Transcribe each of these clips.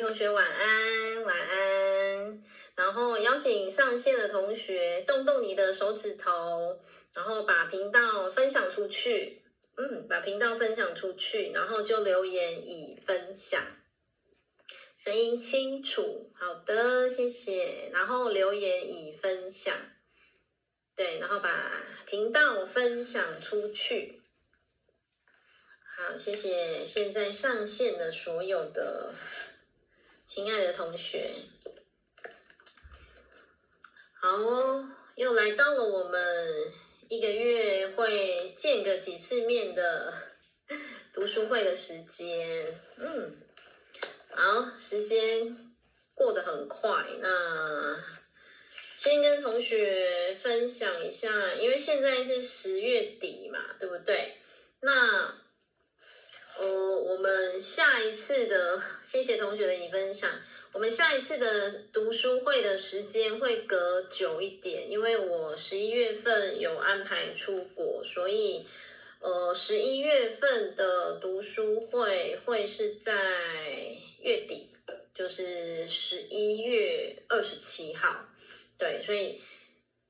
同学晚安，晚安。然后邀请上线的同学动动你的手指头，然后把频道分享出去。嗯，把频道分享出去，然后就留言已分享，声音清楚。好的，谢谢。然后留言已分享，对，然后把频道分享出去。好，谢谢现在上线的所有的亲爱的同学。好哦，又来到了我们一个月会见个几次面的读书会的时间。嗯，好，时间过得很快。那先跟同学分享一下，因为现在是十月底嘛，对不对？那呃，我们下一次的，谢谢同学的已分享。我们下一次的读书会的时间会隔久一点，因为我十一月份有安排出国，所以呃，十一月份的读书会会是在月底，就是十一月二十七号。对，所以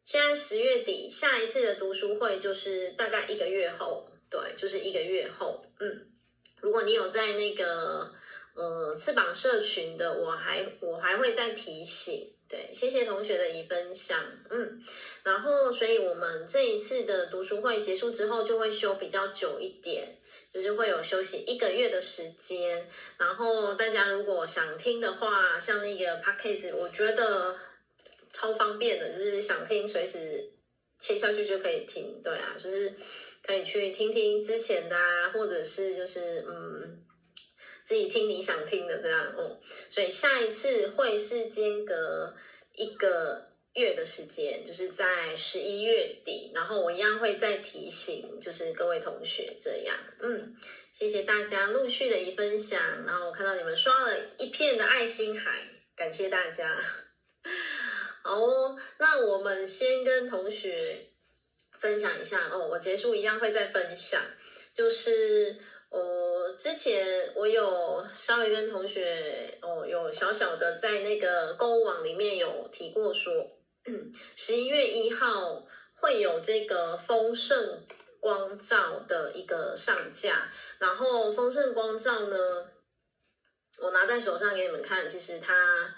现在十月底，下一次的读书会就是大概一个月后，对，就是一个月后，嗯。如果你有在那个呃翅膀社群的，我还我还会再提醒，对，谢谢同学的已分享，嗯，然后所以我们这一次的读书会结束之后，就会休比较久一点，就是会有休息一个月的时间。然后大家如果想听的话，像那个 Podcast，我觉得超方便的，就是想听随时切下去就可以听，对啊，就是。可以去听听之前的啊，或者是就是嗯，自己听你想听的这样哦。所以下一次会是间隔一个月的时间，就是在十一月底，然后我一样会再提醒，就是各位同学这样。嗯，谢谢大家陆续的一分享，然后我看到你们刷了一片的爱心海，感谢大家。好哦，那我们先跟同学。分享一下哦，我结束一样会再分享。就是呃，之前我有稍微跟同学哦，有小小的在那个购物网里面有提过说，十一月一号会有这个丰盛光照的一个上架。然后丰盛光照呢，我拿在手上给你们看，其实它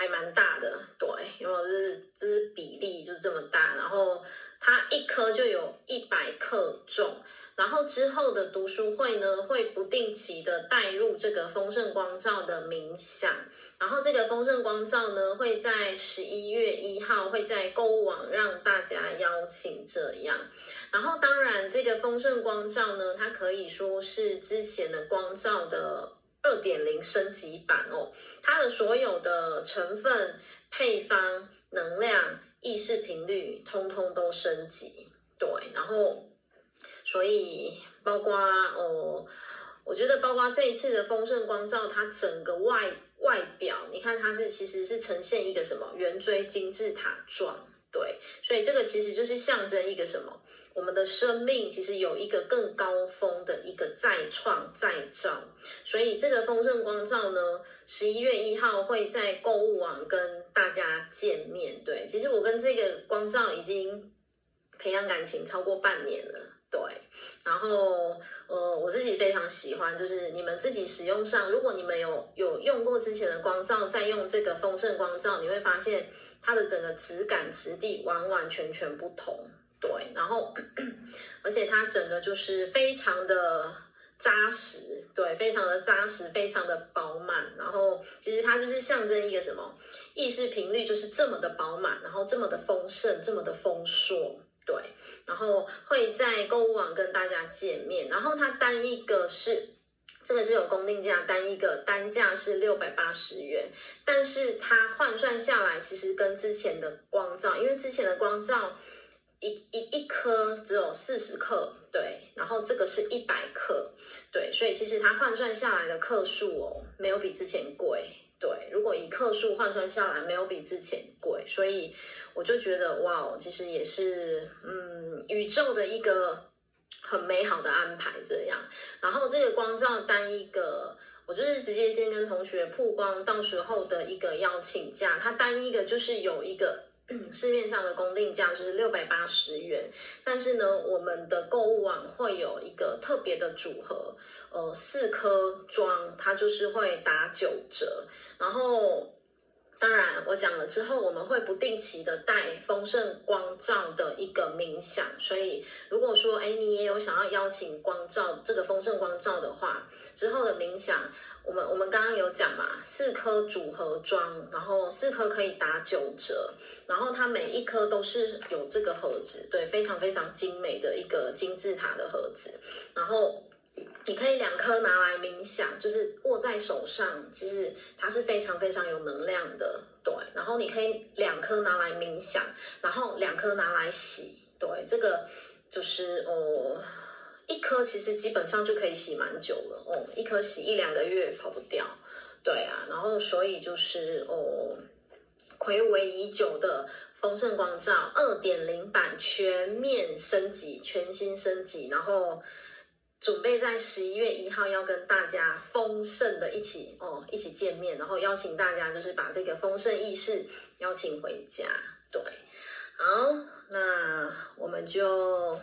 还蛮大的，对，因为这是这是比例就是这么大，然后。它一颗就有一百克重，然后之后的读书会呢，会不定期的带入这个丰盛光照的冥想，然后这个丰盛光照呢，会在十一月一号会在购物网让大家邀请这样，然后当然这个丰盛光照呢，它可以说是之前的光照的二点零升级版哦，它的所有的成分、配方、能量。意识频率通通都升级，对，然后所以包括哦，我觉得包括这一次的丰盛光照，它整个外外表，你看它是其实是呈现一个什么圆锥金字塔状，对，所以这个其实就是象征一个什么，我们的生命其实有一个更高峰的一个再创再造，所以这个丰盛光照呢。十一月一号会在购物网跟大家见面。对，其实我跟这个光照已经培养感情超过半年了。对，然后呃，我自己非常喜欢，就是你们自己使用上，如果你们有有用过之前的光照，再用这个丰盛光照，你会发现它的整个质感质地完完全全不同。对，然后而且它整个就是非常的。扎实，对，非常的扎实，非常的饱满。然后，其实它就是象征一个什么意识频率，就是这么的饱满，然后这么的丰盛，这么的丰硕，对。然后会在购物网跟大家见面。然后它单一个是这个是有公定价，单一个单价是六百八十元，但是它换算下来，其实跟之前的光照，因为之前的光照。一一一颗只有四十克，对，然后这个是一百克，对，所以其实它换算下来的克数哦，没有比之前贵，对，如果以克数换算下来，没有比之前贵，所以我就觉得哇，其实也是嗯，宇宙的一个很美好的安排这样。然后这个光照单一个，我就是直接先跟同学曝光，到时候的一个邀请价，它单一个就是有一个 市面上的公定价就是六百八十元，但是呢，我们的购物网会有一个特别的组合，呃，四颗装它就是会打九折，然后。当然，我讲了之后，我们会不定期的带丰盛光照的一个冥想。所以，如果说，哎，你也有想要邀请光照这个丰盛光照的话，之后的冥想，我们我们刚刚有讲嘛，四颗组合装，然后四颗可以打九折，然后它每一颗都是有这个盒子，对，非常非常精美的一个金字塔的盒子，然后。你可以两颗拿来冥想，就是握在手上，其实它是非常非常有能量的，对。然后你可以两颗拿来冥想，然后两颗拿来洗，对。这个就是哦，一颗其实基本上就可以洗蛮久了哦，一颗洗一两个月跑不掉，对啊。然后所以就是哦，睽违已久的丰盛光照二点零版全面升级，全新升级，然后。准备在十一月一号要跟大家丰盛的一起哦，一起见面，然后邀请大家就是把这个丰盛意识邀请回家。对，好，那我们就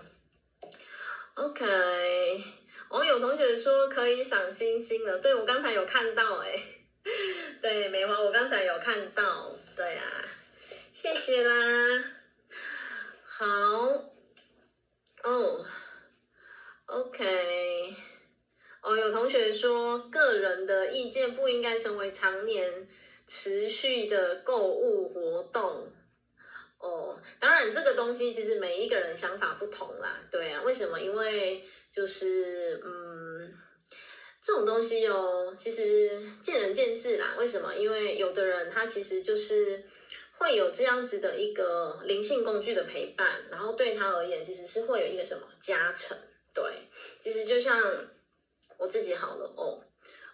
OK。哦，有同学说可以赏星星了，对，我刚才有看到哎，对，梅花我刚才有看到，对啊，谢谢啦，好，哦。OK，哦，有同学说个人的意见不应该成为常年持续的购物活动。哦，当然这个东西其实每一个人想法不同啦，对啊，为什么？因为就是嗯，这种东西哦，其实见仁见智啦。为什么？因为有的人他其实就是会有这样子的一个灵性工具的陪伴，然后对他而言其实是会有一个什么加成。对，其实就像我自己好了哦，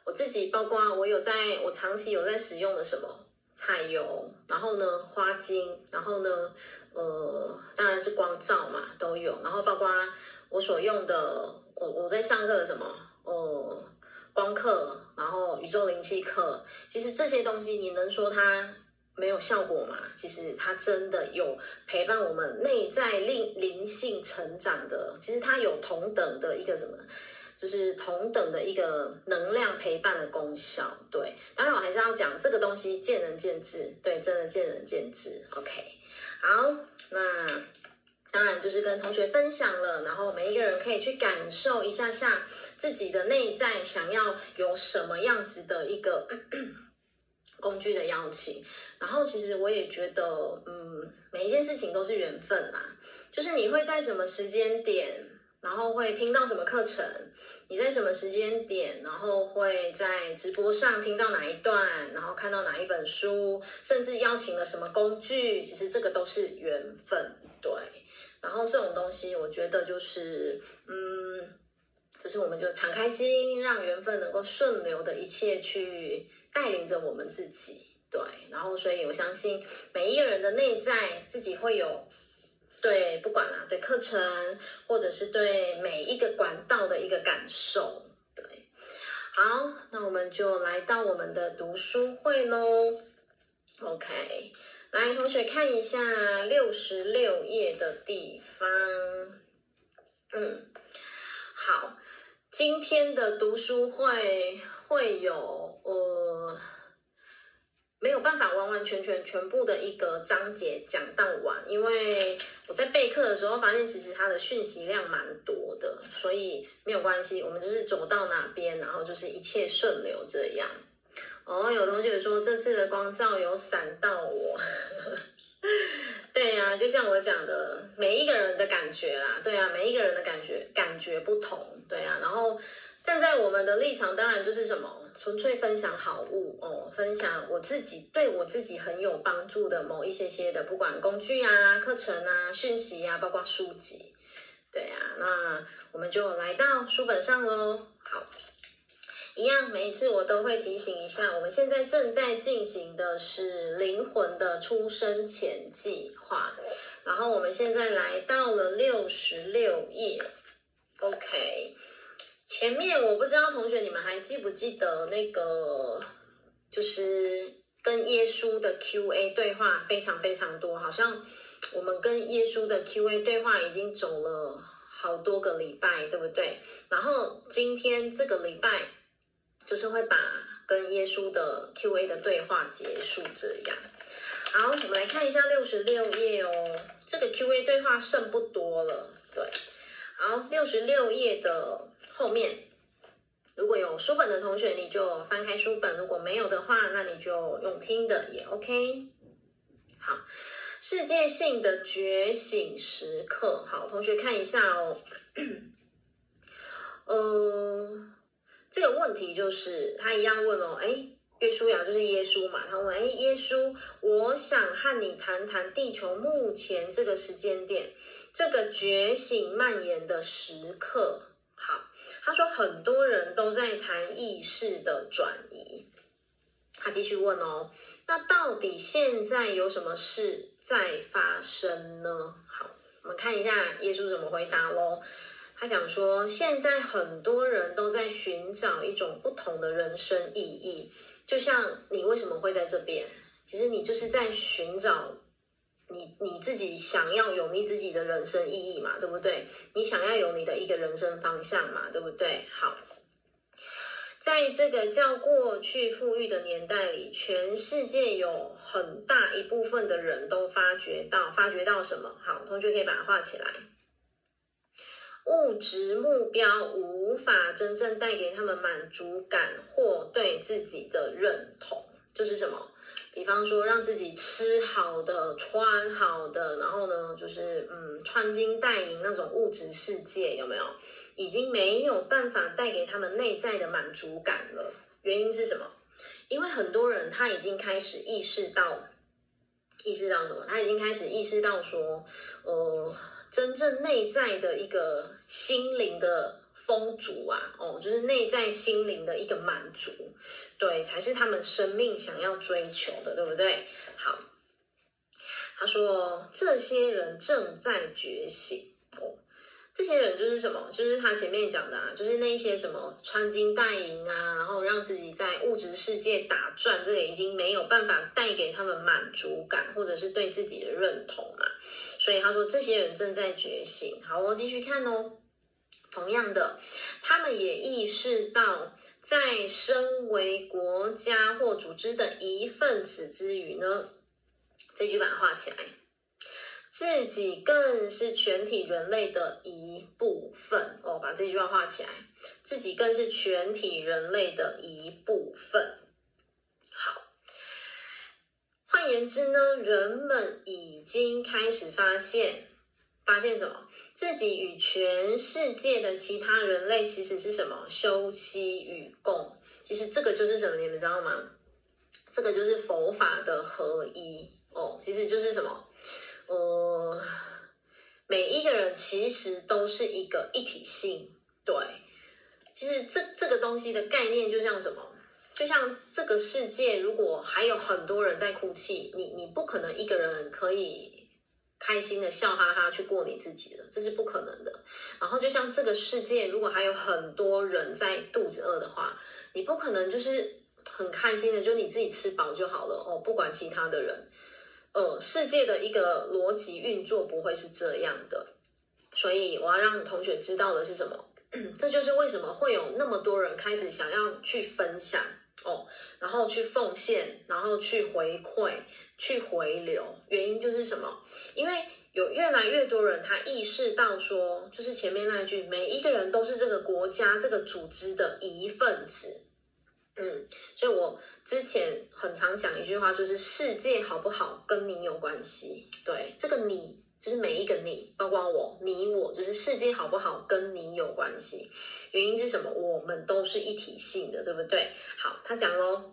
我自己包括我有在，我长期有在使用的什么彩油，然后呢花精，然后呢呃当然是光照嘛都有，然后包括我所用的，我我在上课的什么呃光课，然后宇宙灵气课，其实这些东西你能说它没有效果吗？其实它真的有陪伴我们内在灵灵性成长的，其实它有同等的一个什么，就是同等的一个能量陪伴的功效。对，当然我还是要讲这个东西见仁见智，对，真的见仁见智。OK，好，那当然就是跟同学分享了，然后每一个人可以去感受一下下自己的内在想要有什么样子的一个 工具的邀请。然后其实我也觉得，嗯，每一件事情都是缘分啦。就是你会在什么时间点，然后会听到什么课程；你在什么时间点，然后会在直播上听到哪一段，然后看到哪一本书，甚至邀请了什么工具。其实这个都是缘分，对。然后这种东西，我觉得就是，嗯，就是我们就敞开心，让缘分能够顺流的一切去带领着我们自己。对，然后所以我相信每一个人的内在自己会有对，不管啦，对课程或者是对每一个管道的一个感受。对，好，那我们就来到我们的读书会喽。OK，来，同学看一下六十六页的地方。嗯，好，今天的读书会会有呃。没有办法完完全全全部的一个章节讲到完，因为我在备课的时候发现，其实它的讯息量蛮多的，所以没有关系，我们就是走到哪边，然后就是一切顺流这样。哦，有同学说这次的光照有闪到我，对呀、就像我讲的，每一个人的感觉啦，对啊，每一个人的感觉感觉不同，对啊，然后站在我们的立场，当然就是什么。纯粹分享好物哦，分享我自己对我自己很有帮助的某一些些的，不管工具啊、课程啊、讯息啊，包括书籍，对啊，那我们就来到书本上喽。好，一样，每一次我都会提醒一下，我们现在正在进行的是灵魂的出生前计划，然后我们现在来到了六十六页，OK。前面我不知道同学你们还记不记得那个，就是跟耶稣的 Q&A 对话非常非常多，好像我们跟耶稣的 Q&A 对话已经走了好多个礼拜，对不对？然后今天这个礼拜就是会把跟耶稣的 Q&A 的对话结束，这样。好，我们来看一下六十六页哦，这个 Q&A 对话剩不多了，对。好，六十六页的后面，如果有书本的同学，你就翻开书本；如果没有的话，那你就用听的也 OK。好，世界性的觉醒时刻，好，同学看一下哦。呃，这个问题就是他一样问哦，哎，约书亚就是耶稣嘛，他问，哎，耶稣，我想和你谈谈地球目前这个时间点。这个觉醒蔓延的时刻，他说很多人都在谈意识的转移。他继续问哦，那到底现在有什么事在发生呢？好，我们看一下耶稣怎么回答喽。他讲说，现在很多人都在寻找一种不同的人生意义，就像你为什么会在这边？其实你就是在寻找。你你自己想要有你自己的人生意义嘛，对不对？你想要有你的一个人生方向嘛，对不对？好，在这个叫过去富裕的年代里，全世界有很大一部分的人都发觉到，发觉到什么？好，同学可以把它画起来。物质目标无法真正带给他们满足感或对自己的认同，就是什么？比方说，让自己吃好的、穿好的，然后呢，就是嗯，穿金戴银那种物质世界有没有？已经没有办法带给他们内在的满足感了。原因是什么？因为很多人他已经开始意识到，意识到什么？他已经开始意识到说，呃，真正内在的一个心灵的。丰足啊，哦，就是内在心灵的一个满足，对，才是他们生命想要追求的，对不对？好，他说这些人正在觉醒哦，这些人就是什么？就是他前面讲的啊，就是那些什么穿金戴银啊，然后让自己在物质世界打转，这个已经没有办法带给他们满足感，或者是对自己的认同嘛。所以他说这些人正在觉醒。好，我继续看哦。同样的，他们也意识到，在身为国家或组织的一份子之余呢，这句把它画起来，自己更是全体人类的一部分哦。把这句话画起来，自己更是全体人类的一部分。好，换言之呢，人们已经开始发现。发现什么？自己与全世界的其他人类其实是什么？休戚与共。其实这个就是什么？你们知道吗？这个就是佛法的合一哦。其实就是什么？呃，每一个人其实都是一个一体性。对，其实这这个东西的概念就像什么？就像这个世界，如果还有很多人在哭泣，你你不可能一个人可以。开心的笑哈哈去过你自己了，这是不可能的。然后就像这个世界，如果还有很多人在肚子饿的话，你不可能就是很开心的，就你自己吃饱就好了哦，不管其他的人。呃，世界的一个逻辑运作不会是这样的。所以我要让同学知道的是什么？这就是为什么会有那么多人开始想要去分享。哦，然后去奉献，然后去回馈，去回流，原因就是什么？因为有越来越多人他意识到说，就是前面那一句，每一个人都是这个国家、这个组织的一份子。嗯，所以我之前很常讲一句话，就是世界好不好跟你有关系。对，这个你。就是每一个你，包括我，你我，就是世界好不好跟你有关系。原因是什么？我们都是一体性的，对不对？好，他讲喽，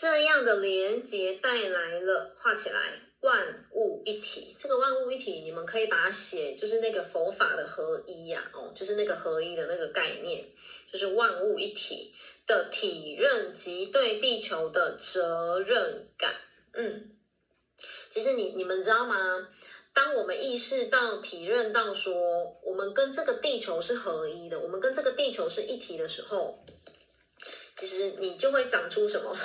这样的连接带来了，画起来，万物一体。这个万物一体，你们可以把它写，就是那个佛法的合一呀，哦，就是那个合一的那个概念，就是万物一体的体认及对地球的责任感。嗯，其实你你们知道吗？当我们意识到、体认到说，我们跟这个地球是合一的，我们跟这个地球是一体的时候，其实你就会长出什么？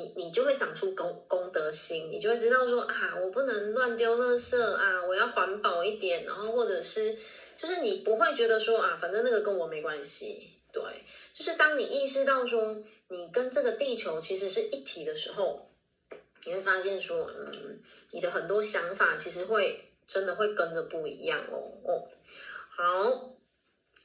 你你就会长出公公德心，你就会知道说啊，我不能乱丢垃圾啊，我要环保一点，然后或者是就是你不会觉得说啊，反正那个跟我没关系。对，就是当你意识到说你跟这个地球其实是一体的时候。你会发现说，嗯，你的很多想法其实会真的会跟着不一样哦哦。好，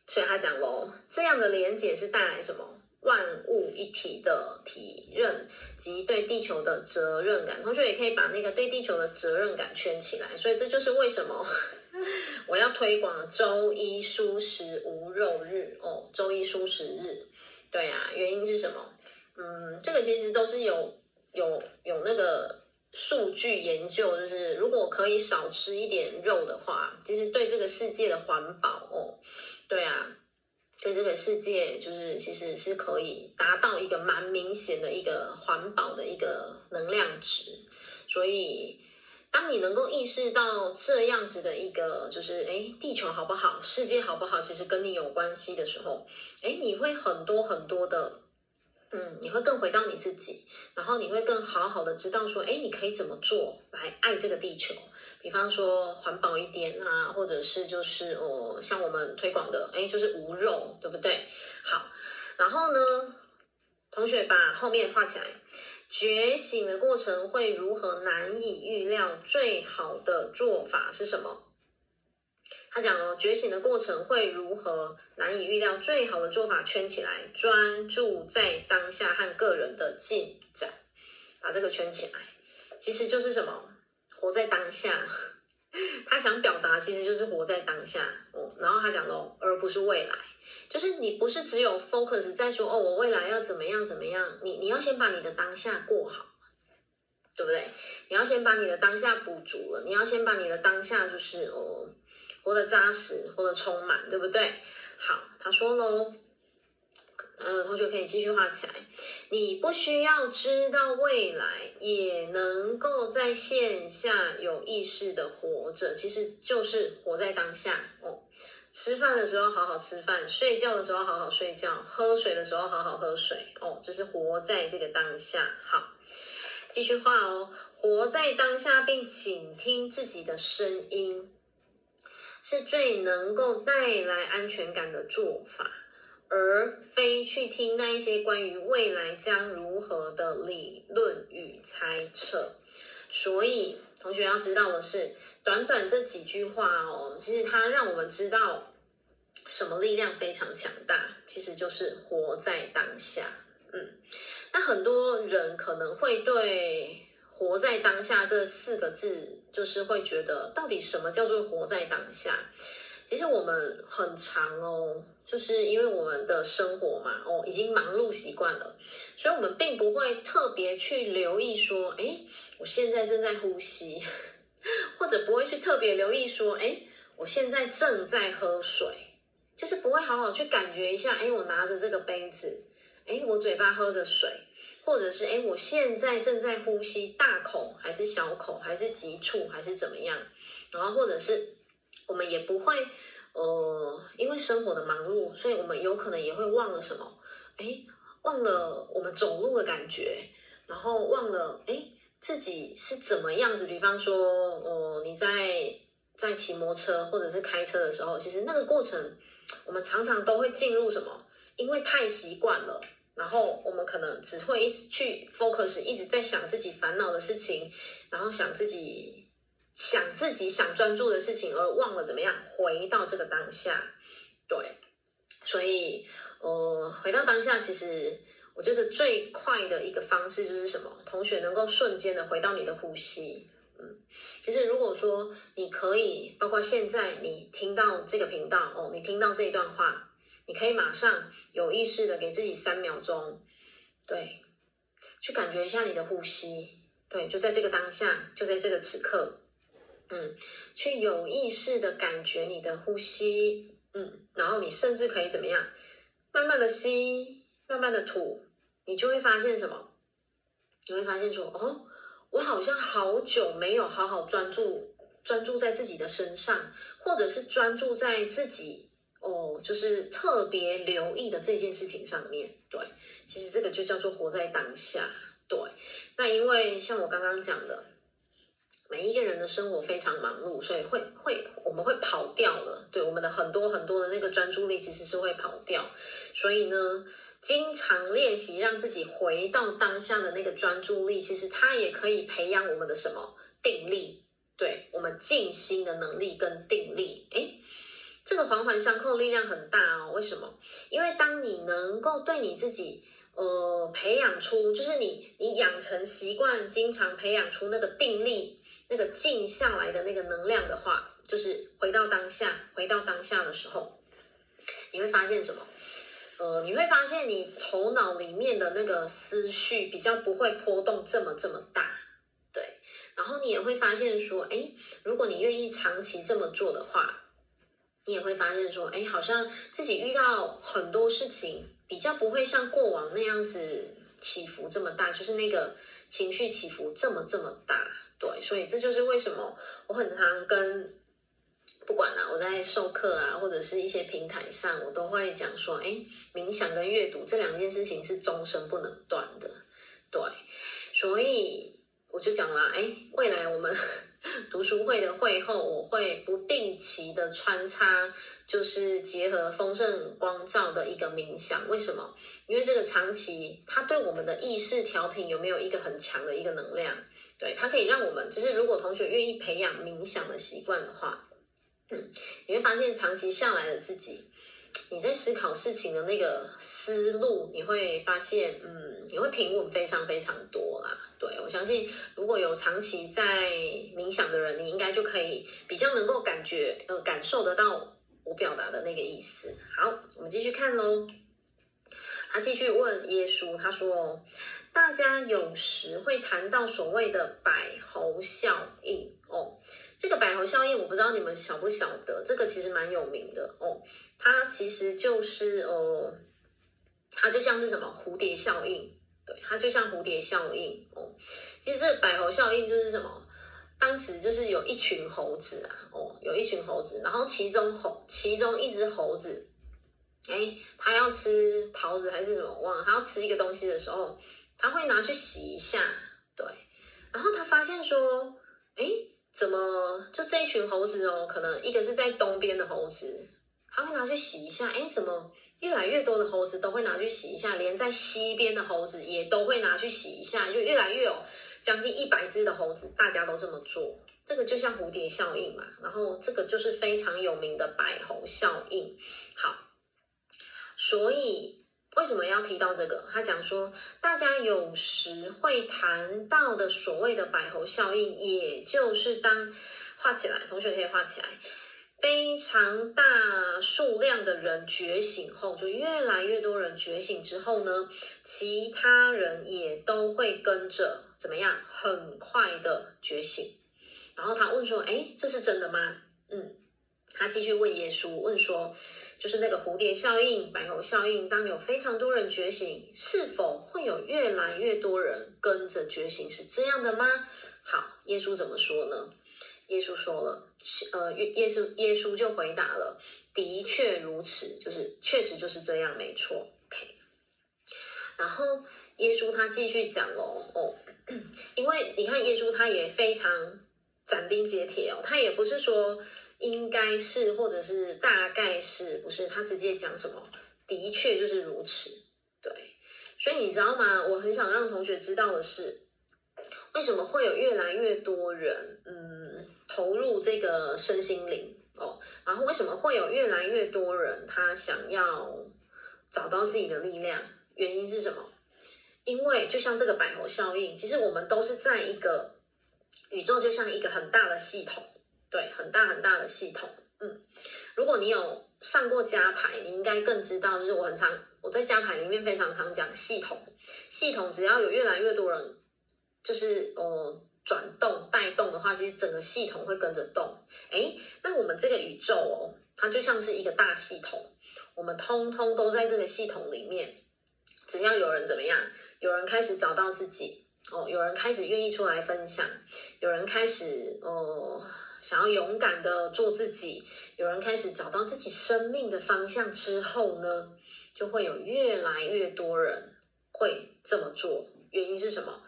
所以他讲喽，这样的连结是带来什么？万物一体的体认及对地球的责任感。同学也可以把那个对地球的责任感圈起来。所以这就是为什么 我要推广周一蔬食无肉日哦，周一蔬食日。对啊，原因是什么？嗯，这个其实都是有。有有那个数据研究，就是如果可以少吃一点肉的话，其实对这个世界的环保哦，对啊，对这个世界就是其实是可以达到一个蛮明显的一个环保的一个能量值。所以，当你能够意识到这样子的一个就是诶，地球好不好，世界好不好，其实跟你有关系的时候，诶，你会很多很多的。嗯，你会更回到你自己，然后你会更好好的知道说，哎，你可以怎么做来爱这个地球？比方说环保一点啊，或者是就是哦，像我们推广的，哎，就是无肉，对不对？好，然后呢，同学把后面画起来，觉醒的过程会如何难以预料？最好的做法是什么？他讲哦，觉醒的过程会如何难以预料？最好的做法圈起来，专注在当下和个人的进展，把这个圈起来，其实就是什么？活在当下。他想表达其实就是活在当下哦。然后他讲哦，而不是未来，就是你不是只有 focus 在说哦，我未来要怎么样怎么样？你你要先把你的当下过好，对不对？你要先把你的当下补足了，你要先把你的当下就是哦。活得扎实，活得充满，对不对？好，他说喽，呃，同学可以继续画起来。你不需要知道未来，也能够在线下有意识的活着，其实就是活在当下哦。吃饭的时候好好吃饭，睡觉的时候好好睡觉，喝水的时候好好喝水哦，就是活在这个当下。好，继续画哦，活在当下，并倾听自己的声音。是最能够带来安全感的做法，而非去听那一些关于未来将如何的理论与猜测。所以，同学要知道的是，短短这几句话哦，其实它让我们知道什么力量非常强大，其实就是活在当下。嗯，那很多人可能会对“活在当下”这四个字。就是会觉得，到底什么叫做活在当下？其实我们很长哦，就是因为我们的生活嘛，哦，已经忙碌习惯了，所以我们并不会特别去留意说，诶，我现在正在呼吸，或者不会去特别留意说，诶，我现在正在喝水，就是不会好好去感觉一下，诶，我拿着这个杯子，诶，我嘴巴喝着水。或者是哎，我现在正在呼吸，大口还是小口，还是急促，还是怎么样？然后或者是我们也不会，呃，因为生活的忙碌，所以我们有可能也会忘了什么？哎，忘了我们走路的感觉，然后忘了哎自己是怎么样子。比方说，呃，你在在骑摩托车或者是开车的时候，其实那个过程，我们常常都会进入什么？因为太习惯了。然后我们可能只会一直去 focus，一直在想自己烦恼的事情，然后想自己想自己想专注的事情，而忘了怎么样回到这个当下。对，所以呃，回到当下，其实我觉得最快的一个方式就是什么？同学能够瞬间的回到你的呼吸。嗯，其实如果说你可以，包括现在你听到这个频道哦，你听到这一段话。你可以马上有意识的给自己三秒钟，对，去感觉一下你的呼吸，对，就在这个当下，就在这个此刻，嗯，去有意识的感觉你的呼吸，嗯，然后你甚至可以怎么样，慢慢的吸，慢慢的吐，你就会发现什么？你会发现说，哦，我好像好久没有好好专注专注在自己的身上，或者是专注在自己哦，就是特别留意的这件事情上面。对，其实这个就叫做活在当下。对，那因为像我刚刚讲的。每一个人的生活非常忙碌，所以会会我们会跑掉了。对，我们的很多很多的那个专注力其实是会跑掉。所以呢，经常练习让自己回到当下的那个专注力，其实它也可以培养我们的什么定力？对，我们静心的能力跟定力。诶，这个环环相扣，力量很大哦。为什么？因为当你能够对你自己呃培养出，就是你你养成习惯，经常培养出那个定力。那个静下来的那个能量的话，就是回到当下，回到当下的时候，你会发现什么？呃，你会发现你头脑里面的那个思绪比较不会波动这么这么大，对。然后你也会发现说，哎，如果你愿意长期这么做的话，你也会发现说，哎，好像自己遇到很多事情比较不会像过往那样子起伏这么大，就是那个情绪起伏这么这么大。对，所以这就是为什么我很常跟不管啊，我在授课啊，或者是一些平台上，我都会讲说，哎，冥想跟阅读这两件事情是终身不能断的。对，所以我就讲了，哎，未来我们读书会的会后，我会不定期的穿插，就是结合丰盛光照的一个冥想。为什么？因为这个长期它对我们的意识调频有没有一个很强的一个能量？对，它可以让我们，就是如果同学愿意培养冥想的习惯的话，嗯，你会发现长期下来的自己，你在思考事情的那个思路，你会发现，嗯，你会平稳非常非常多啦。对，我相信，如果有长期在冥想的人，你应该就可以比较能够感觉，呃，感受得到我表达的那个意思。好，我们继续看喽。他继续问耶稣，他说。大家有时会谈到所谓的百猴效应哦，这个百猴效应我不知道你们晓不晓得，这个其实蛮有名的哦。它其实就是呃，它就像是什么蝴蝶效应，对，它就像蝴蝶效应哦。其实这个百猴效应就是什么？当时就是有一群猴子啊，哦，有一群猴子，然后其中猴其中一只猴子，哎，它要吃桃子还是什么？忘了，它要吃一个东西的时候。它会拿去洗一下，对，然后他发现说，哎，怎么就这一群猴子哦，可能一个是在东边的猴子，他会拿去洗一下，哎，怎么越来越多的猴子都会拿去洗一下，连在西边的猴子也都会拿去洗一下，就越来越有将近一百只的猴子，大家都这么做，这个就像蝴蝶效应嘛，然后这个就是非常有名的百猴效应，好，所以。为什么要提到这个？他讲说，大家有时会谈到的所谓的百猴效应，也就是当画起来，同学可以画起来，非常大数量的人觉醒后，就越来越多人觉醒之后呢，其他人也都会跟着怎么样，很快的觉醒。然后他问说：“哎，这是真的吗？”嗯，他继续问耶稣，问说。就是那个蝴蝶效应、白猴效应，当有非常多人觉醒，是否会有越来越多人跟着觉醒？是这样的吗？好，耶稣怎么说呢？耶稣说了，呃，耶稣耶稣就回答了，的确如此，就是确实就是这样，没错。OK，然后耶稣他继续讲了哦，因为你看耶稣他也非常斩钉截铁哦，他也不是说。应该是，或者是大概是不是？他直接讲什么？的确就是如此，对。所以你知道吗？我很想让同学知道的是，为什么会有越来越多人嗯投入这个身心灵哦？然后为什么会有越来越多人他想要找到自己的力量？原因是什么？因为就像这个百猴效应，其实我们都是在一个宇宙，就像一个很大的系统。对，很大很大的系统。嗯，如果你有上过家牌，你应该更知道，就是我很常我在家牌里面非常常讲系统。系统只要有越来越多人，就是呃转动带动的话，其实整个系统会跟着动。诶，那我们这个宇宙哦，它就像是一个大系统，我们通通都在这个系统里面。只要有人怎么样，有人开始找到自己，哦，有人开始愿意出来分享，有人开始哦想要勇敢的做自己，有人开始找到自己生命的方向之后呢，就会有越来越多人会这么做。原因是什么？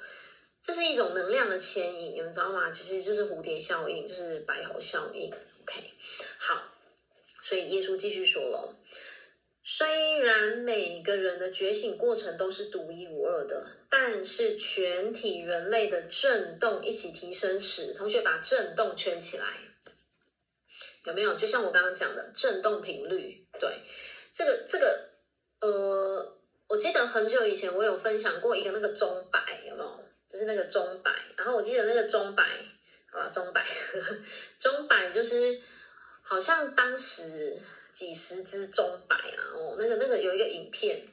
这是一种能量的牵引，你们知道吗？其实就是蝴蝶效应，就是白猴效应。OK，好，所以耶稣继续说了，虽然每个人的觉醒过程都是独一无二的，但是全体人类的震动一起提升时，同学把震动圈起来，有没有？就像我刚刚讲的震动频率，对，这个这个，呃，我记得很久以前我有分享过一个那个钟摆，有没有？就是那个钟摆，然后我记得那个钟摆，好吧，钟摆，钟摆就是好像当时几十只钟摆啊，哦，那个那个有一个影片，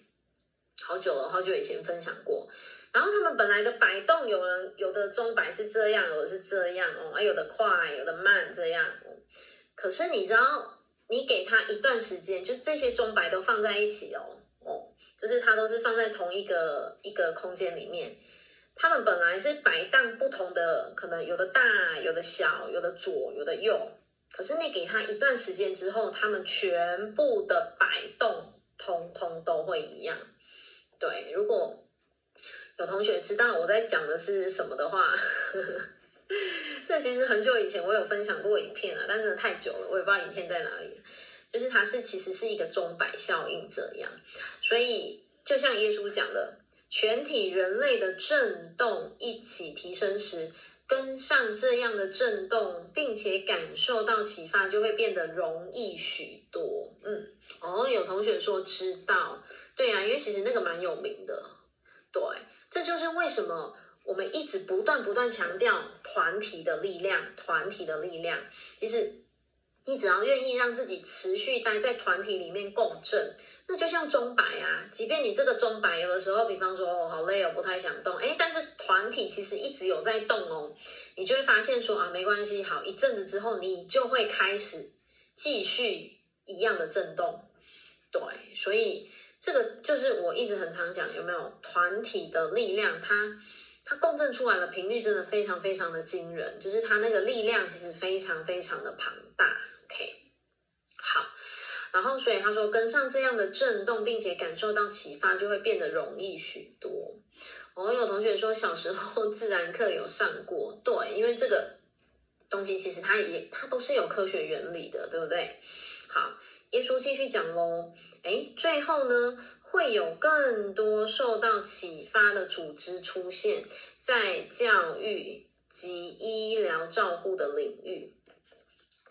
好久了，好久以前分享过。然后他们本来的摆动，有人有的钟摆是这样，有的是这样哦，啊有的快，有的慢，这样。可是你知道，你给他一段时间，就这些钟摆都放在一起哦，哦，就是它都是放在同一个一个空间里面。他们本来是摆荡不同的，可能有的大，有的小，有的左，有的右。可是你给他一段时间之后，他们全部的摆动通通都会一样。对，如果有同学知道我在讲的是什么的话，呵呵，这其实很久以前我有分享过影片了，但是太久了，我也不知道影片在哪里。就是它是其实是一个钟摆效应这样，所以就像耶稣讲的。全体人类的震动一起提升时，跟上这样的震动，并且感受到启发，就会变得容易许多。嗯，哦，有同学说知道，对啊，因为其实那个蛮有名的。对，这就是为什么我们一直不断不断强调团体的力量，团体的力量。其实你只要愿意让自己持续待在团体里面共振。那就像钟摆啊，即便你这个钟摆有的时候，比方说哦，好累哦，不太想动，诶，但是团体其实一直有在动哦，你就会发现说啊，没关系，好，一阵子之后，你就会开始继续一样的震动，对，所以这个就是我一直很常讲，有没有团体的力量，它它共振出来的频率真的非常非常的惊人，就是它那个力量其实非常非常的庞大，OK 好。然后，所以他说，跟上这样的震动，并且感受到启发，就会变得容易许多。我、有同学说，小时候自然课有上过，对，因为这个东西其实它也它都是有科学原理的，对不对？好，耶稣继续讲喽。哎，最后呢，会有更多受到启发的组织出现在教育及医疗照护的领域。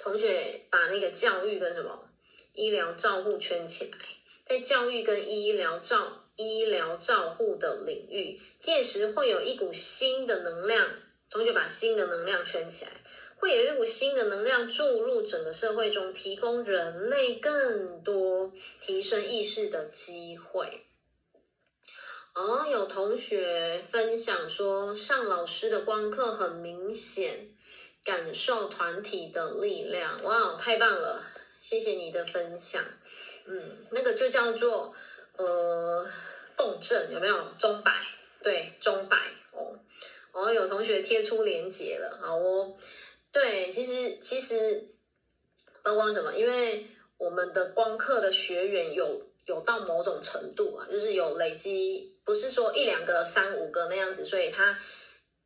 同学把那个教育跟什么？医疗照护圈起来，在教育跟医疗照医疗照护的领域，届时会有一股新的能量。同学把新的能量圈起来，会有一股新的能量注入整个社会中，提供人类更多提升意识的机会。哦，有同学分享说，上老师的光课很明显感受团体的力量。哇，太棒了！谢谢你的分享，嗯，那个就叫做呃共振，有没有钟摆？对，钟摆哦哦，有同学贴出连接了，好哦，对，其实其实包括什么？因为我们的光课的学员有有到某种程度啊，就是有累积，不是说一两个、三五个那样子，所以它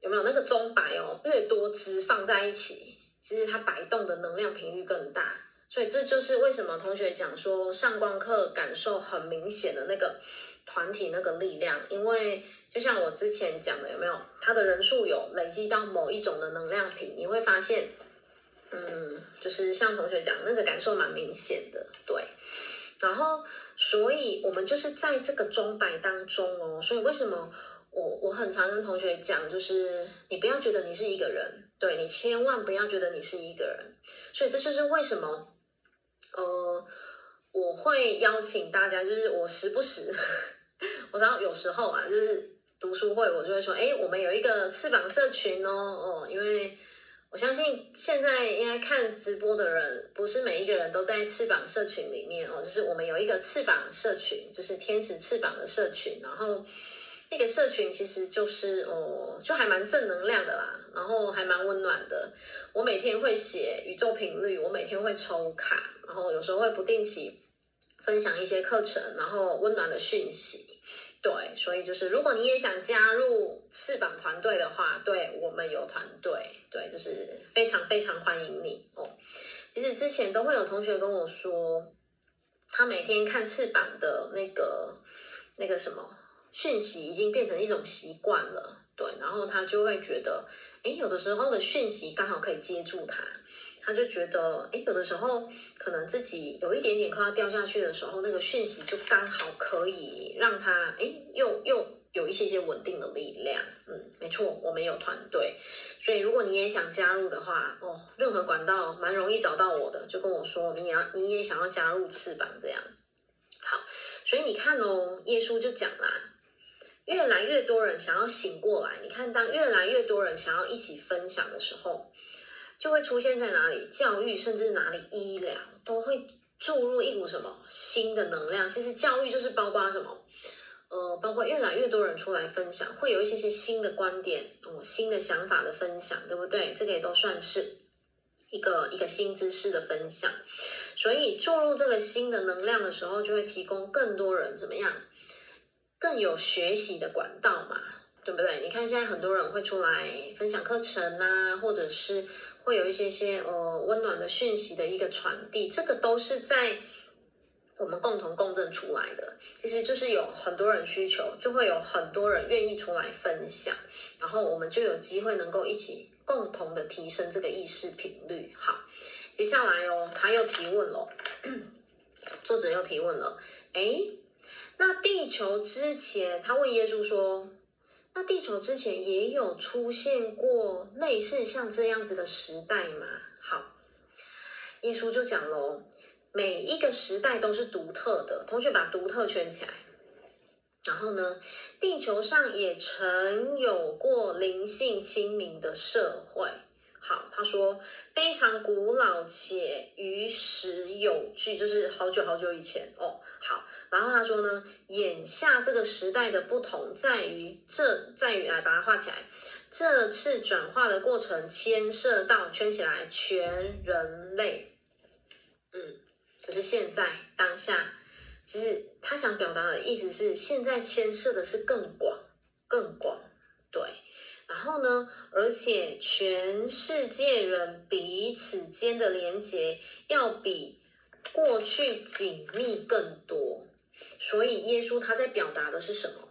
有没有那个钟摆哦？越多支放在一起，其实它摆动的能量频率更大。所以这就是为什么同学讲说上光课感受很明显的那个团体那个力量，因为就像我之前讲的，有没有他的人数有累积到某一种的能量频，你会发现，嗯，就是像同学讲那个感受蛮明显的，对。然后，所以我们就是在这个钟摆当中哦，所以为什么我我很常跟同学讲，就是你不要觉得你是一个人，对，你千万不要觉得你是一个人，所以这就是为什么。呃，我会邀请大家，就是我时不时，我知道有时候啊，就是读书会，我就会说，哎，我们有一个翅膀社群哦，哦，因为我相信现在应该看直播的人，不是每一个人都在翅膀社群里面哦，就是我们有一个翅膀社群，就是天使翅膀的社群，然后那个社群其实就是哦，就还蛮正能量的啦，然后还蛮温暖的。我每天会写宇宙频率，我每天会抽卡，然后有时候会不定期分享一些课程，然后温暖的讯息。对，所以就是如果你也想加入翅膀团队的话，对，我们有团队，对，就是非常非常欢迎你哦。其实之前都会有同学跟我说，他每天看翅膀的那个那个什么讯息，已经变成一种习惯了。对，然后他就会觉得，诶，有的时候的讯息刚好可以接住他，他就觉得，诶，有的时候可能自己有一点点快要掉下去的时候，那个讯息就刚好可以让他，诶，又又有一些些稳定的力量。嗯，没错，我们有团队，所以如果你也想加入的话，哦，任何管道蛮容易找到我的，就跟我说，你要你也想要加入翅膀这样。好，所以你看哦，耶稣就讲啦。越来越多人想要醒过来，你看，当越来越多人想要一起分享的时候，就会出现在哪里？教育，甚至哪里医疗，都会注入一股什么新的能量。其实教育就是包括什么？呃，包括越来越多人出来分享，会有一些些新的观点，哦，新的想法的分享，对不对？这个也都算是一个一个新知识的分享。所以注入这个新的能量的时候，就会提供更多人怎么样？更有学习的管道嘛，对不对？你看现在很多人会出来分享课程啊，或者是会有一些些呃温暖的讯息的一个传递，这个都是在我们共同共振出来的。其实就是有很多人需求，就会有很多人愿意出来分享，然后我们就有机会能够一起共同的提升这个意识频率。好，接下来哦，他又提问了，作者又提问了，诶那地球之前，他问耶稣说：“那地球之前也有出现过类似像这样子的时代吗？”好，耶稣就讲喽：“每一个时代都是独特的。”同学把独特圈起来。然后呢，地球上也曾有过灵性清明的社会。好，他说非常古老且与史有据，就是好久好久以前哦。好，然后他说呢，眼下这个时代的不同在于这，在于来把它画起来，这次转化的过程牵涉到圈起来全人类，嗯，就是现在当下，其实他想表达的意思是，现在牵涉的是更广，更广，对。然后呢，而且全世界人彼此间的连结要比过去紧密更多。所以耶稣他在表达的是什么？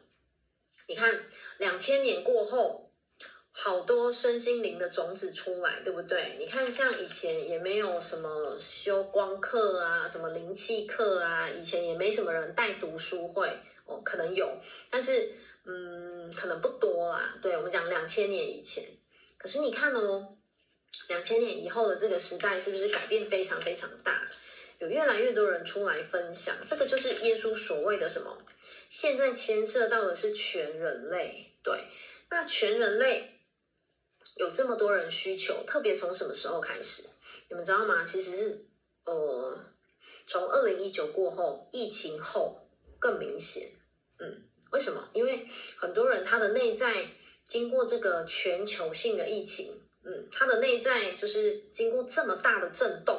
你看，两千年过后，好多身心灵的种子出来，对不对？你看，像以前也没有什么修光课啊，什么灵气课啊，以前也没什么人带读书会哦，可能有，但是。嗯，可能不多啦。对，我们讲两千年以前，可是你看哦，两千年以后的这个时代是不是改变非常非常大？有越来越多人出来分享，这个就是耶稣所谓的什么？现在牵涉到的是全人类。对，那全人类有这么多人需求，特别从什么时候开始？你们知道吗？其实是呃，从二零一九过后，疫情后更明显。嗯。为什么？因为很多人他的内在经过这个全球性的疫情，嗯，他的内在就是经过这么大的震动，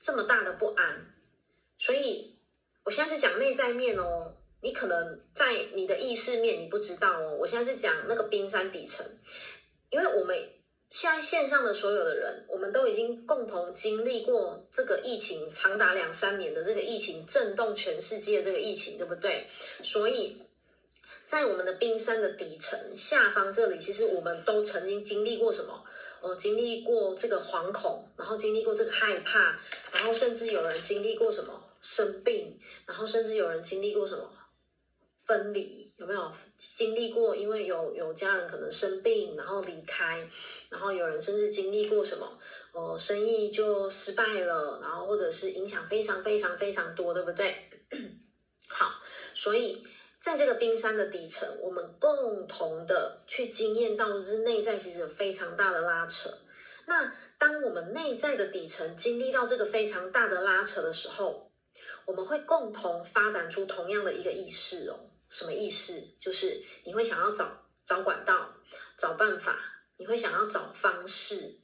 这么大的不安，所以我现在是讲内在面哦，你可能在你的意识面你不知道哦，我现在是讲那个冰山底层，因为我们现在线上的所有的人，我们都已经共同经历过这个疫情长达两三年的这个疫情震动全世界这个疫情，对不对？所以。在我们的冰山的底层下方这里，其实我们都曾经经历过什么？呃，经历过这个惶恐，然后经历过这个害怕，然后甚至有人经历过什么生病，然后甚至有人经历过什么分离，有没有经历过？因为有有家人可能生病，然后离开，然后有人甚至经历过什么？呃，生意就失败了，然后或者是影响非常非常非常多，对不对？好，所以。在这个冰山的底层，我们共同的去经验到的是内在其实有非常大的拉扯。那当我们内在的底层经历到这个非常大的拉扯的时候，我们会共同发展出同样的一个意识哦。什么意识？就是你会想要找找管道、找办法，你会想要找方式，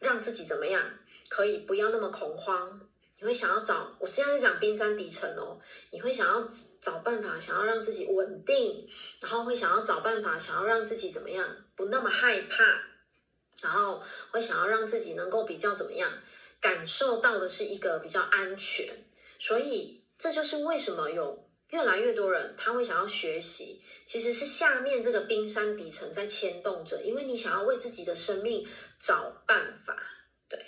让自己怎么样可以不要那么恐慌。你会想要找，我现在在讲冰山底层哦，你会想要找办法，想要让自己稳定，然后会想要找办法，想要让自己怎么样不那么害怕，然后会想要让自己能够比较怎么样，感受到的是一个比较安全。所以这就是为什么有。越来越多人他会想要学习，其实是下面这个冰山底层在牵动着，因为你想要为自己的生命找办法，对，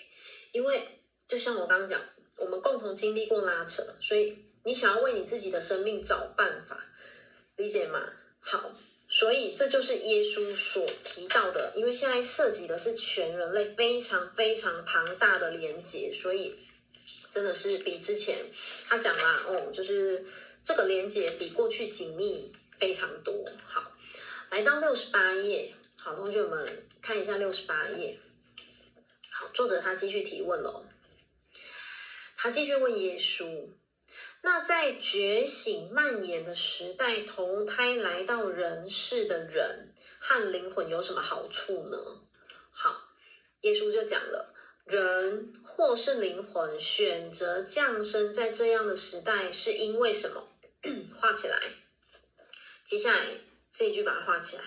因为就像我刚刚讲，我们共同经历过拉扯，所以你想要为你自己的生命找办法，理解吗？好，所以这就是耶稣所提到的，因为现在涉及的是全人类非常非常庞大的连接，所以真的是比之前他讲啦，哦，就是。这个连接比过去紧密非常多。好，来到六十八页，好，同学们看一下六十八页。好，作者他继续提问了。他继续问耶稣：那在觉醒蔓延的时代，投胎来到人世的人和灵魂有什么好处呢？好，耶稣就讲了。人或是灵魂选择降生在这样的时代，是因为什么？画起来。接下来这一句把它画起来。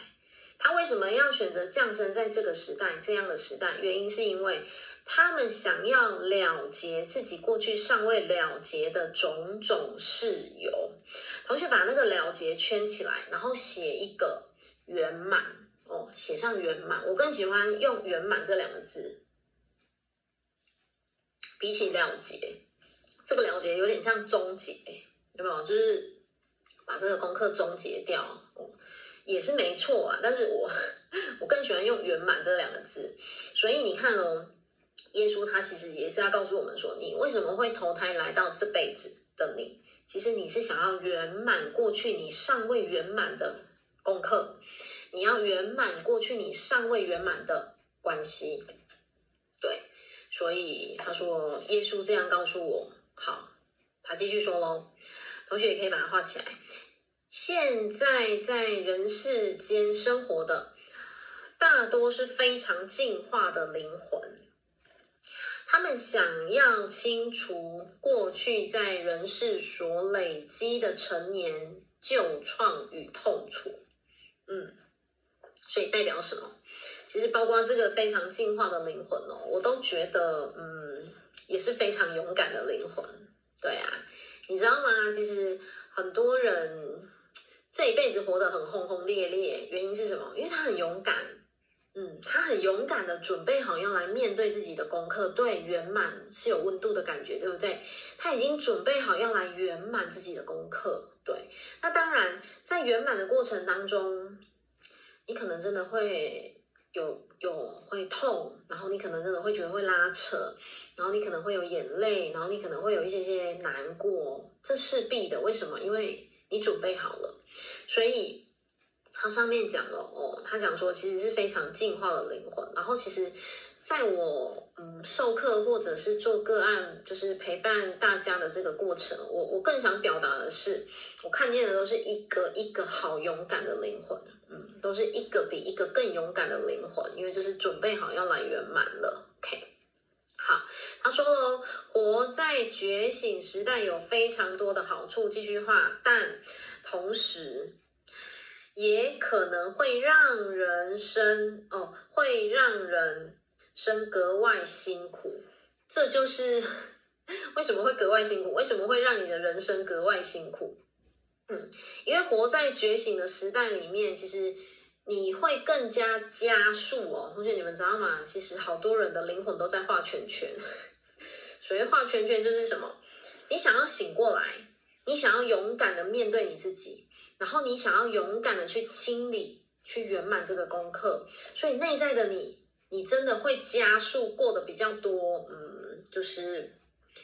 他为什么要选择降生在这个时代，这样的时代？原因是因为他们想要了结自己过去尚未了结的种种事由。同学把那个了结圈起来，然后写一个圆满哦，写上圆满。我更喜欢用圆满这两个字。比起了结，这个了结有点像终结，有没有？就是把这个功课终结掉，也是没错啊。但是我我更喜欢用圆满这两个字。所以你看哦，耶稣他其实也是要告诉我们说，你为什么会投胎来到这辈子的你？其实你是想要圆满过去你尚未圆满的功课，你要圆满过去你尚未圆满的关系，对。所以他说，耶稣这样告诉我。好，他继续说喽。同学也可以把它画起来。现在在人世间生活的，大多是非常进化的灵魂。他们想要清除过去在人世所累积的成年旧创与痛楚。嗯，所以代表什么？其实包括这个非常进化的灵魂哦，我都觉得，嗯，也是非常勇敢的灵魂。对啊，你知道吗？其实很多人这一辈子活得很轰轰烈烈，原因是什么？因为他很勇敢，嗯，他很勇敢的准备好要来面对自己的功课。对，圆满是有温度的感觉，对不对？他已经准备好要来圆满自己的功课。对，那当然，在圆满的过程当中，你可能真的会。有有会痛，然后你可能真的会觉得会拉扯，然后你可能会有眼泪，然后你可能会有一些些难过，这是必的。为什么？因为你准备好了。所以他上面讲了哦，他讲说其实是非常进化的灵魂。然后其实在我嗯授课或者是做个案，就是陪伴大家的这个过程，我我更想表达的是，我看见的都是一个一个好勇敢的灵魂。嗯，都是一个比一个更勇敢的灵魂，因为就是准备好要来圆满了。OK，好，他说了，活在觉醒时代有非常多的好处，继续画，但同时也可能会让人生哦，会让人生格外辛苦。这就是 为什么会格外辛苦，为什么会让你的人生格外辛苦？嗯，因为活在觉醒的时代里面，其实你会更加加速哦。同学，你们知道吗？其实好多人的灵魂都在画圈圈。所谓画圈圈就是什么？你想要醒过来，你想要勇敢的面对你自己，然后你想要勇敢的去清理、去圆满这个功课。所以内在的你，你真的会加速过得比较多。嗯，就是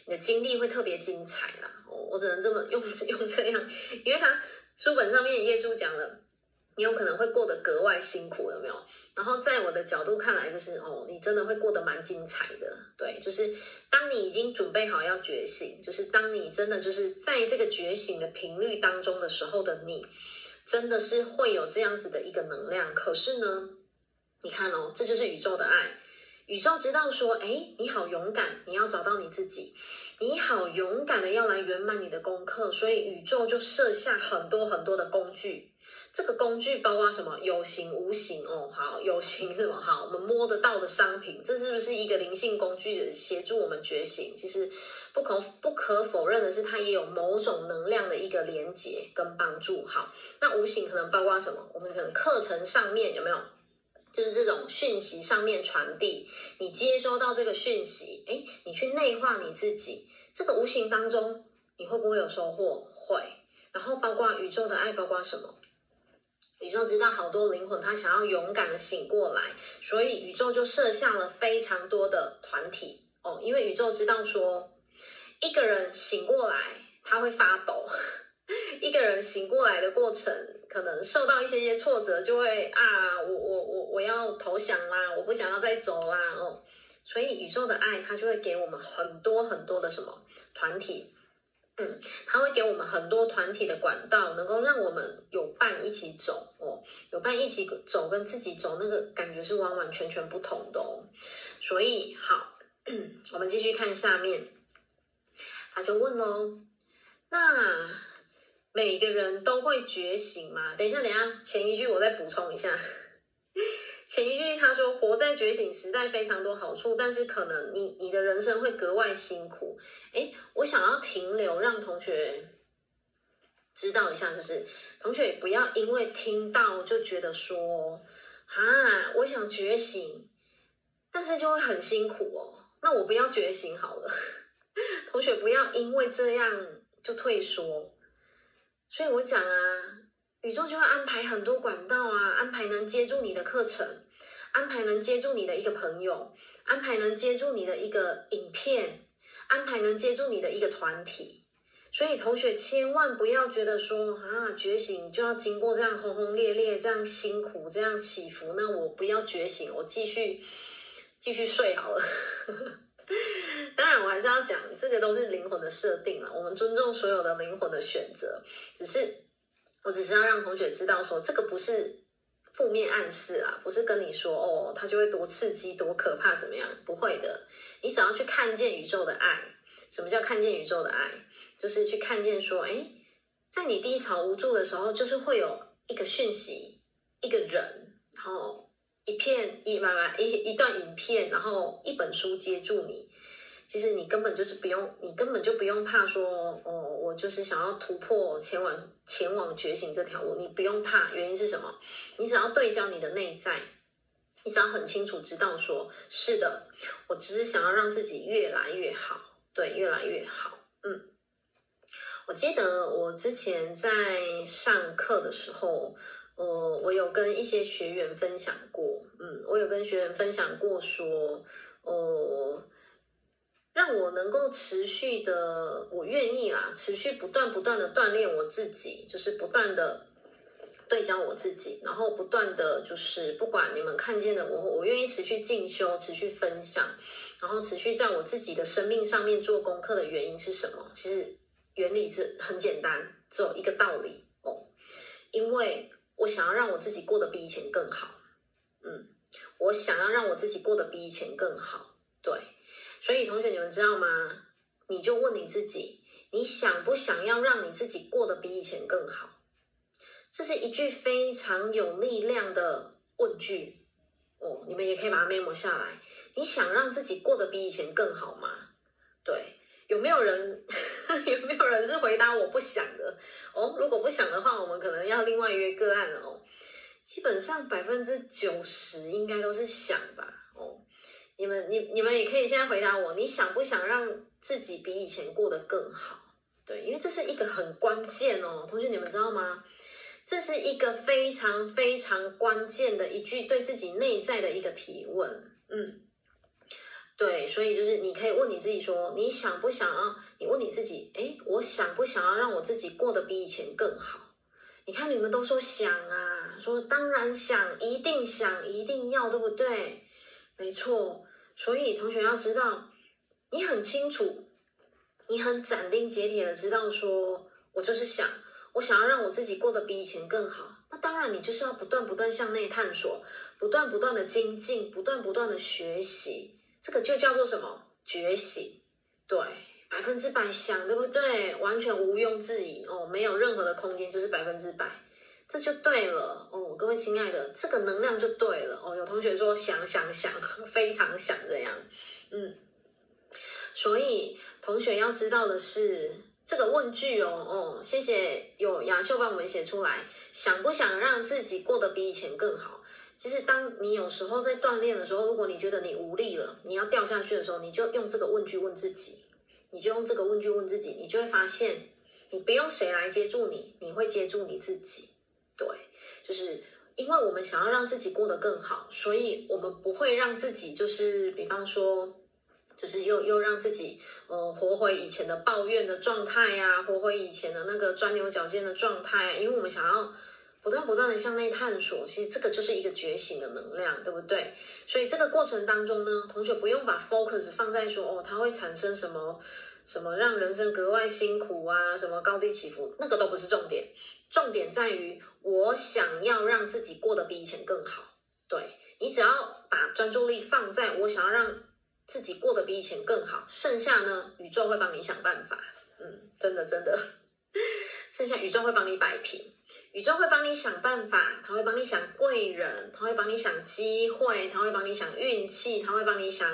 你的经历会特别精彩啦。我只能这么 用用这样，因为他书本上面耶稣讲了，你有可能会过得格外辛苦，有没有？然后在我的角度看来，就是哦，你真的会过得蛮精彩的。对，就是当你已经准备好要觉醒，就是当你真的就是在这个觉醒的频率当中的时候的你，真的是会有这样子的一个能量。可是呢，你看哦，这就是宇宙的爱。宇宙知道说，哎，你好勇敢，你要找到你自己，你好勇敢的要来圆满你的功课，所以宇宙就设下很多很多的工具。这个工具包括什么？有形无形哦。好，有形是什么？好，我们摸得到的商品，这是不是一个灵性工具协助我们觉醒？其实不可不可否认的是，它也有某种能量的一个连接跟帮助。好，那无形可能包括什么？我们可能课程上面有没有？就是这种讯息上面传递，你接收到这个讯息，哎，你去内化你自己，这个无形当中你会不会有收获？会。然后包括宇宙的爱，包括什么？宇宙知道好多灵魂他想要勇敢的醒过来，所以宇宙就设下了非常多的团体哦，因为宇宙知道说一个人醒过来他会发抖。一个人醒过来的过程，可能受到一些些挫折，就会啊，我我我我要投降啦，我不想要再走啦哦。所以宇宙的爱，它就会给我们很多很多的什么团体，嗯，它会给我们很多团体的管道，能够让我们有伴一起走哦，有伴一起走，跟自己走那个感觉是完完全全不同的哦。所以好，我们继续看下面，他就问喽，那。每个人都会觉醒吗？等一下，等一下，前一句我再补充一下。前一句他说，活在觉醒时代非常多好处，但是可能你你的人生会格外辛苦。诶，我想要停留，让同学知道一下，就是同学不要因为听到就觉得说，啊，我想觉醒，但是就会很辛苦哦。那我不要觉醒好了。同学不要因为这样就退缩。所以我讲啊，宇宙就会安排很多管道啊，安排能接住你的课程，安排能接住你的一个朋友，安排能接住你的一个影片，安排能接住你的一个团体。所以同学千万不要觉得说啊，觉醒就要经过这样轰轰烈烈，这样辛苦，这样起伏，那我不要觉醒，我继续继续睡好了。当然，我还是要讲，这个都是灵魂的设定了。我们尊重所有的灵魂的选择，只是我只是要让同学知道说，这个不是负面暗示啊，不是跟你说哦，他就会多刺激、多可怕怎么样？不会的，你只要去看见宇宙的爱。什么叫看见宇宙的爱？就是去看见说，哎，在你低潮无助的时候，就是会有一个讯息，一个人，然后。一片一慢慢一一段影片，然后一本书接住你。其实你根本就是不用，你根本就不用怕说哦，我就是想要突破前往前往觉醒这条路，你不用怕。原因是什么？你只要对焦你的内在，你只要很清楚知道说，是的，我只是想要让自己越来越好，对，越来越好。嗯，我记得我之前在上课的时候。呃，我有跟一些学员分享过，嗯，我有跟学员分享过说，呃，让我能够持续的，我愿意啦，持续不断不断的锻炼我自己，就是不断的对焦我自己，然后不断的就是不管你们看见的我，我愿意持续进修，持续分享，然后持续在我自己的生命上面做功课的原因是什么？其实原理是很简单，只有一个道理哦，因为。我想要让我自己过得比以前更好，嗯，我想要让我自己过得比以前更好，对，所以同学你们知道吗？你就问你自己，你想不想要让你自己过得比以前更好？这是一句非常有力量的问句哦，你们也可以把它 memo 下来。你想让自己过得比以前更好吗？对。有没有人 有没有人是回答我不想的哦？如果不想的话，我们可能要另外约个案了哦。基本上百分之九十应该都是想吧。你们你你们也可以现在回答我，你想不想让自己比以前过得更好？对，因为这是一个很关键哦，同学你们知道吗？这是一个非常非常关键的一句对自己内在的一个提问，嗯。对，所以就是你可以问你自己说，你想不想要？你问你自己，诶，我想不想要让我自己过得比以前更好？你看你们都说想啊，说当然想，一定想，一定要，对不对？没错。所以同学要知道，你很清楚，你很斩钉截铁的知道说，我就是想，我想要让我自己过得比以前更好，那当然你就是要不断不断向内探索，不断不断的精进，不断不断的学习，这个就叫做什么？觉醒。对，百分之百想，对不对？完全毋庸置疑哦，没有任何的空间，就是百分之百，这就对了哦，各位亲爱的，这个能量就对了哦。有同学说想想想，非常想这样，嗯，所以同学要知道的是。这个问句哦哦，谢谢有雅秀帮我们写出来。想不想让自己过得比以前更好？其实，当你有时候在锻炼的时候，如果你觉得你无力了，你要掉下去的时候，你就用这个问句问自己，你就用这个问句问自己，你就会发现，你不用谁来接住你，你会接住你自己。对，就是因为我们想要让自己过得更好，所以我们不会让自己就是，比方说。就是又又让自己呃活回以前的抱怨的状态呀，活回以前的那个钻牛角尖的状态。因为我们想要不断不断的向内探索，其实这个就是一个觉醒的能量，对不对？所以这个过程当中呢，同学不用把 focus 放在说哦，它会产生什么什么让人生格外辛苦啊，什么高低起伏，那个都不是重点。重点在于我想要让自己过得比以前更好。对，你只要把专注力放在我想要让。自己过得比以前更好，剩下呢，宇宙会帮你想办法。嗯，真的真的，剩下宇宙会帮你摆平，宇宙会帮你想办法，他会帮你想贵人，他会帮你想机会，他会帮你想运气，他会帮你想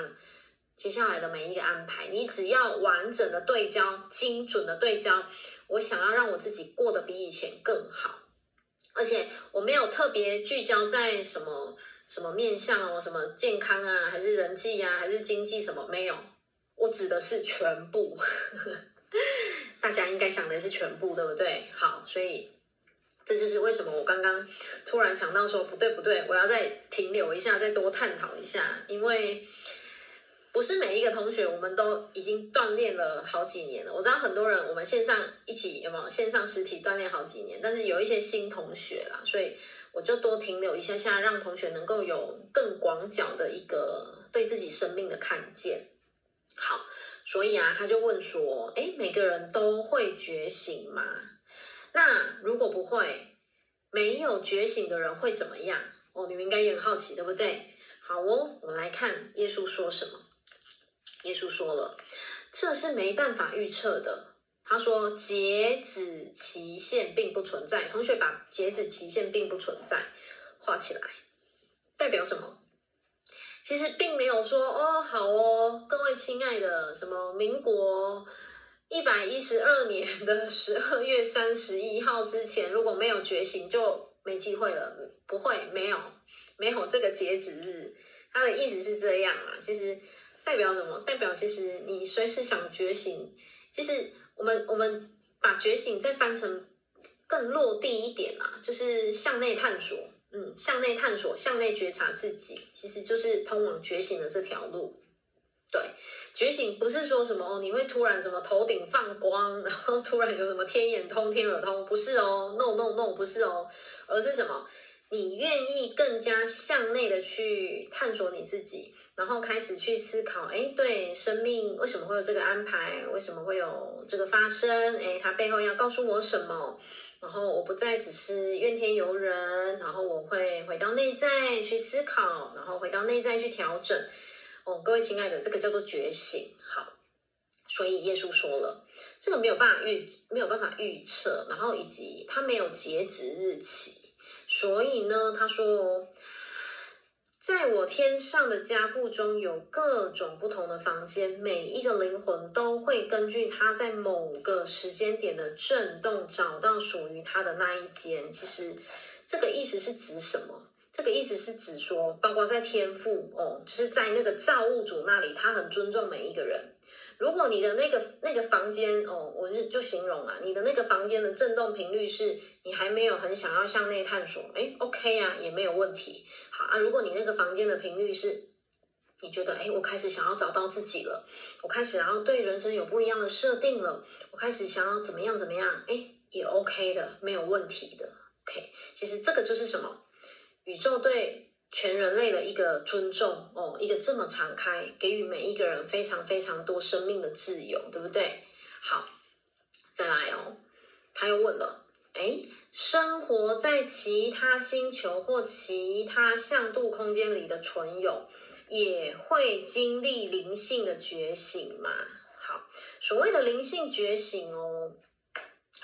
接下来的每一个安排。你只要完整的对焦，精准的对焦，我想要让我自己过得比以前更好，而且我没有特别聚焦在什么。什么面向哦？什么健康啊？还是人际啊？还是经济？什么没有？我指的是全部。大家应该想的是全部，对不对？好，所以这就是为什么我刚刚突然想到说不对不对，我要再停留一下，再多探讨一下，因为不是每一个同学我们都已经锻炼了好几年了。我知道很多人我们线上一起有没有线上实体锻炼好几年，但是有一些新同学啦，所以。我就多停留一下下，让同学能够有更广角的一个对自己生命的看见。好，所以啊，他就问说：“诶，每个人都会觉醒吗？那如果不会，没有觉醒的人会怎么样？哦，你们应该也很好奇，对不对？好哦，我们来看耶稣说什么。耶稣说了，这是没办法预测的。”他说：“截止期限并不存在。”同学把“截止期限并不存在”画起来，代表什么？其实并没有说哦，好哦，各位亲爱的，什么民国一百一十二年的十二月三十一号之前，如果没有觉醒，就没机会了。不会，没有，没有这个截止日。他的意思是这样啊。其实代表什么？代表其实你随时想觉醒，其实。我们我们把觉醒再翻成更落地一点啊，就是向内探索，嗯，向内探索，向内觉察自己，其实就是通往觉醒的这条路。对，觉醒不是说什么哦，你会突然什么头顶放光，然后突然有什么天眼通、天耳通，不是哦，no no no，不是哦，而是什么？你愿意更加向内的去探索你自己，然后开始去思考，诶，对，生命为什么会有这个安排？为什么会有这个发生？诶，它背后要告诉我什么？然后我不再只是怨天尤人，然后我会回到内在去思考，然后回到内在去调整。哦，各位亲爱的，这个叫做觉醒。好，所以耶稣说了，这个没有办法预，没有办法预测，然后以及它没有截止日期。所以呢，他说，在我天上的家父中有各种不同的房间，每一个灵魂都会根据他在某个时间点的震动，找到属于他的那一间。其实，这个意思是指什么？这个意思是指说，包括在天赋哦，就是在那个造物主那里，他很尊重每一个人。如果你的那个那个房间哦，我就就形容啊，你的那个房间的震动频率是你还没有很想要向内探索，诶，OK 啊，也没有问题。好啊，如果你那个房间的频率是你觉得，诶，我开始想要找到自己了，我开始然后对人生有不一样的设定了，我开始想要怎么样怎么样，诶，也 OK 的，没有问题的。OK，其实这个就是什么？宇宙对。全人类的一个尊重哦，一个这么敞开，给予每一个人非常非常多生命的自由，对不对？好，再来哦，他又问了，哎，生活在其他星球或其他向度空间里的存有，也会经历灵性的觉醒嘛？好，所谓的灵性觉醒哦。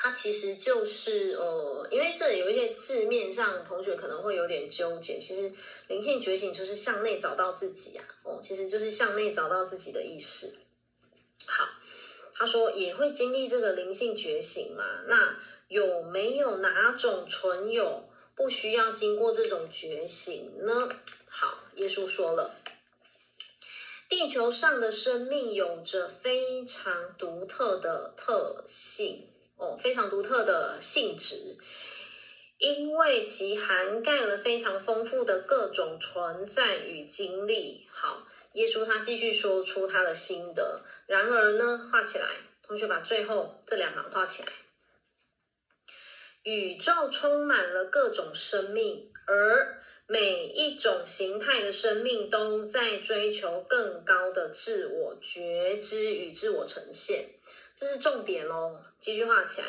它其实就是呃，因为这里有一些字面上同学可能会有点纠结。其实灵性觉醒就是向内找到自己啊，哦，其实就是向内找到自己的意识。好，他说也会经历这个灵性觉醒嘛？那有没有哪种存有不需要经过这种觉醒呢？好，耶稣说了，地球上的生命有着非常独特的特性。哦，非常独特的性质，因为其涵盖了非常丰富的各种存在与经历。好，耶稣他继续说出他的心得。然而呢，画起来，同学把最后这两行画起来。宇宙充满了各种生命，而每一种形态的生命都在追求更高的自我觉知与自我呈现。这是重点哦，继续画起来。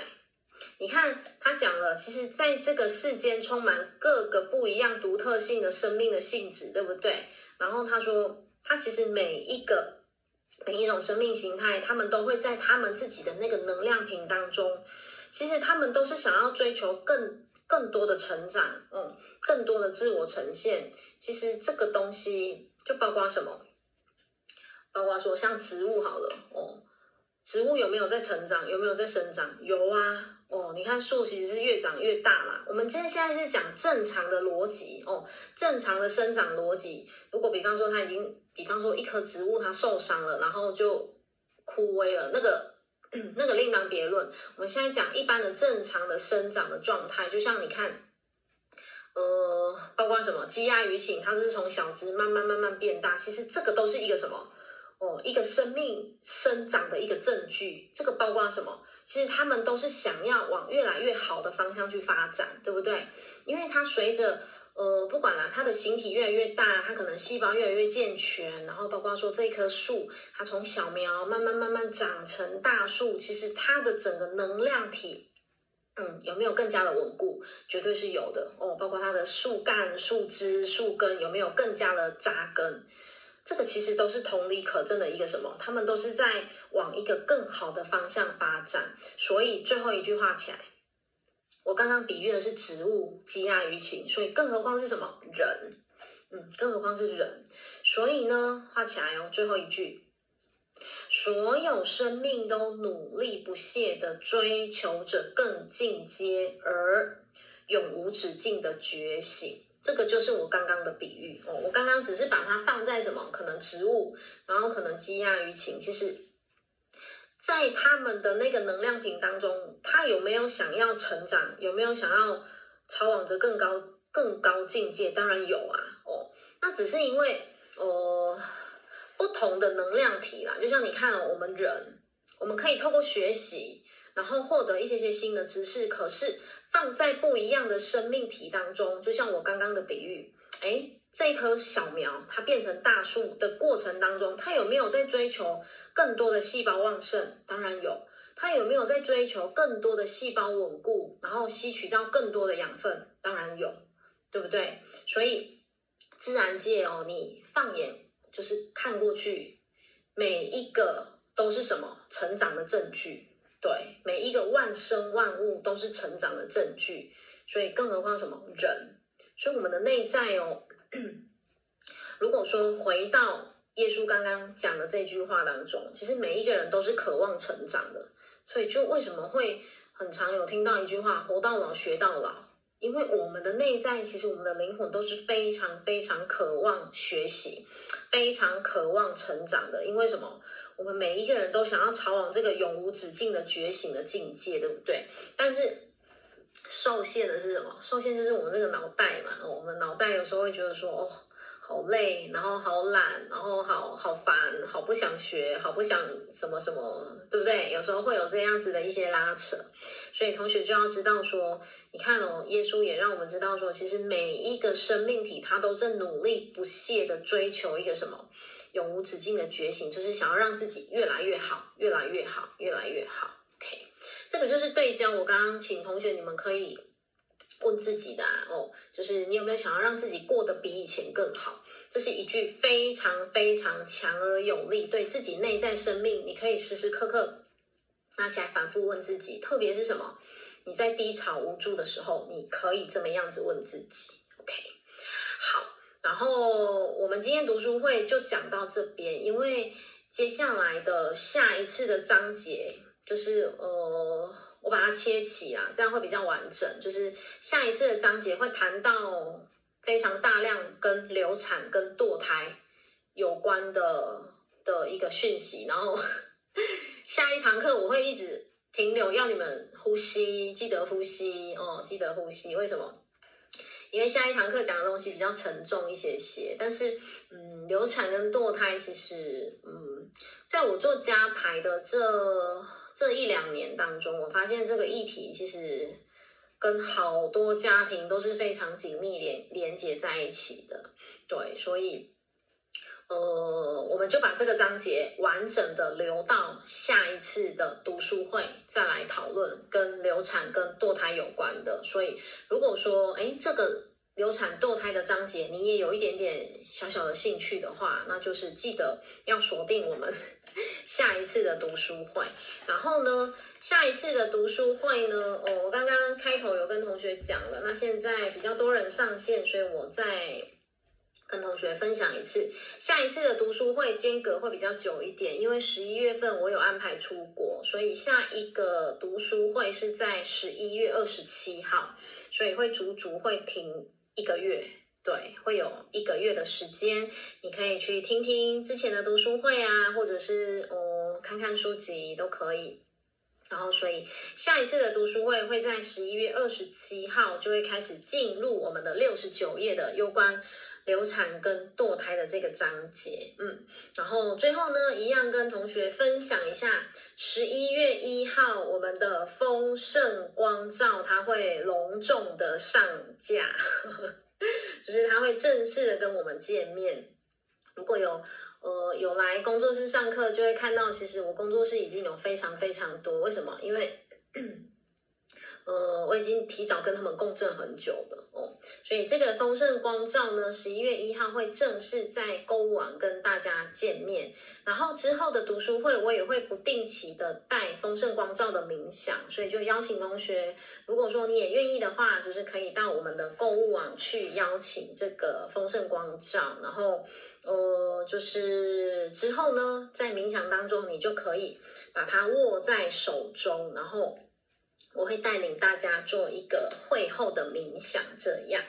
你看他讲了，其实在这个世间充满各个不一样、独特性的生命的性质，对不对？然后他说，他其实每一个每一种生命形态，他们都会在他们自己的那个能量瓶当中，其实他们都是想要追求更更多的成长，嗯，更多的自我呈现。其实这个东西就包括什么？包括说像植物好了，哦。植物有没有在成长？有没有在生长？有啊，哦，你看树其实是越长越大嘛。我们今天现在是讲正常的逻辑哦，正常的生长逻辑。如果比方说它已经，比方说一棵植物它受伤了，然后就枯萎了，那个 那个另当别论。我们现在讲一般的正常的生长的状态，就像你看，呃，包括什么鸡鸭鱼禽，它是从小只慢慢慢慢变大，其实这个都是一个什么？哦，一个生命生长的一个证据，这个包括什么？其实他们都是想要往越来越好的方向去发展，对不对？因为它随着呃，不管啦，它的形体越来越大，它可能细胞越来越健全，然后包括说这棵树，它从小苗慢慢慢慢长成大树，其实它的整个能量体，嗯，有没有更加的稳固？绝对是有的哦。包括它的树干、树枝、树根有没有更加的扎根？这个其实都是同理可证的一个什么？他们都是在往一个更好的方向发展。所以最后一句话起来，我刚刚比喻的是植物、积压于情，所以更何况是什么人？嗯，更何况是人。所以呢，画起来哦，最后一句，所有生命都努力不懈地追求着更进阶而永无止境的觉醒。这个就是我刚刚的比喻哦，我刚刚只是把它放在什么？可能植物，然后可能积压于情，其实，在他们的那个能量瓶当中，他有没有想要成长？有没有想要朝往着更高、更高境界？当然有啊，哦，那只是因为呃不同的能量体啦，就像你看哦，我们人，我们可以透过学习，然后获得一些些新的知识，可是。放在不一样的生命体当中，就像我刚刚的比喻，诶，这一棵小苗它变成大树的过程当中，它有没有在追求更多的细胞旺盛？当然有。它有没有在追求更多的细胞稳固，然后吸取到更多的养分？当然有，对不对？所以自然界哦，你放眼就是看过去，每一个都是什么成长的证据。对，每一个万生万物都是成长的证据，所以更何况什么人？所以我们的内在哦，如果说回到耶稣刚刚讲的这句话当中，其实每一个人都是渴望成长的，所以就为什么会很常有听到一句话“活到老，学到老”，因为我们的内在，其实我们的灵魂都是非常非常渴望学习，非常渴望成长的，因为什么？我们每一个人都想要朝往这个永无止境的觉醒的境界，对不对？但是受限的是什么？受限就是我们这个脑袋嘛。我们脑袋有时候会觉得说，哦，好累，然后好懒，然后好好烦，好不想学，好不想什么什么，对不对？有时候会有这样子的一些拉扯，所以同学就要知道说，你看哦，耶稣也让我们知道说，其实每一个生命体，它都在努力不懈的追求一个什么？永无止境的觉醒，就是想要让自己越来越好，越来越好，越来越好。这个就是对焦。我刚刚请同学你们可以问自己的啊，哦，就是你有没有想要让自己过得比以前更好？这是一句非常非常强而有力，对自己内在生命，你可以时时刻刻拿起来反复问自己。特别是什么？你在低潮无助的时候，你可以这么样子问自己。OK，好。然后我们今天读书会就讲到这边，因为接下来的下一次的章节就是呃，我把它切起啊，这样会比较完整。就是下一次的章节会谈到非常大量跟流产跟堕胎有关的的一个讯息，然后下一堂课我会一直停留，要你们呼吸，记得呼吸哦，记得呼吸。为什么？因为下一堂课讲的东西比较沉重一些些，但是，嗯，流产跟堕胎其实，嗯，在我做家排的这这一两年当中，我发现这个议题其实跟好多家庭都是非常紧密连连接在一起的，对，所以，呃，我们就把这个章节完整的留到下一次的读书会再来讨论跟流产跟堕胎有关的。所以，如果说，哎，这个流产堕胎的章节你也有一点点小小的兴趣的话，那就是记得要锁定我们 下一次的读书会。然后呢，下一次的读书会呢，哦，我刚刚开头有跟同学讲了，那现在比较多人上线，所以我在。跟同学分享一次，下一次的读书会间隔会比较久一点，因为十一月份我有安排出国，所以下一个读书会是在十一月二十七号，所以会足足会停一个月，对，会有一个月的时间，你可以去听听之前的读书会啊，或者是哦看看书籍都可以。然后，所以下一次的读书会会在十一月二十七号就会开始进入我们的六十九页的有关。流产跟堕胎的这个章节，嗯，然后最后呢，一样跟同学分享一下，十一月一号我们的丰盛光照，它会隆重的上架，呵呵，就是他会正式的跟我们见面。如果有呃有来工作室上课，就会看到，其实我工作室已经有非常非常多。为什么？因为。呃，我已经提早跟他们共振很久了哦，所以这个丰盛光照呢，十一月一号会正式在购物网跟大家见面。然后之后的读书会，我也会不定期的带丰盛光照的冥想，所以就邀请同学，如果说你也愿意的话，就是可以到我们的购物网去邀请这个丰盛光照。然后，呃，就是之后呢，在冥想当中，你就可以把它握在手中，然后。我会带领大家做一个会后的冥想，这样。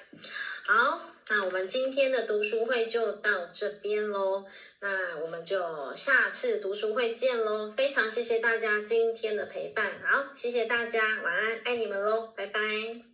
好，那我们今天的读书会就到这边喽。那我们就下次读书会见喽。非常谢谢大家今天的陪伴。好，谢谢大家，晚安，爱你们喽，拜拜。